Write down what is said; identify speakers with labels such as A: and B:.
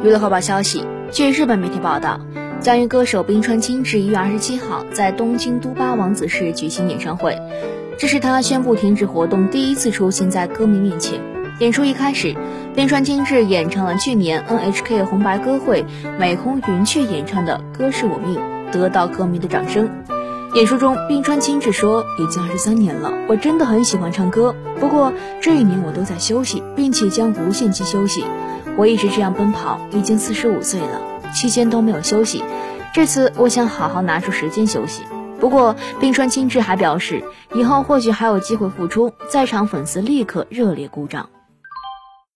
A: 娱乐快报消息，据日本媒体报道，将于歌手冰川清志一月二十七号在东京都八王子市举行演唱会，这是他宣布停止活动第一次出现在歌迷面前。演出一开始，冰川清志演唱了去年 NHK 红白歌会美空云雀演唱的《歌是我命》，得到歌迷的掌声。演出中，冰川清志说：“已经二十三年了，我真的很喜欢唱歌。不过这一年我都在休息，并且将无限期休息。我一直这样奔跑，已经四十五岁了，期间都没有休息。这次我想好好拿出时间休息。不过，冰川清志还表示，以后或许还有机会复出。在场粉丝立刻热烈鼓掌。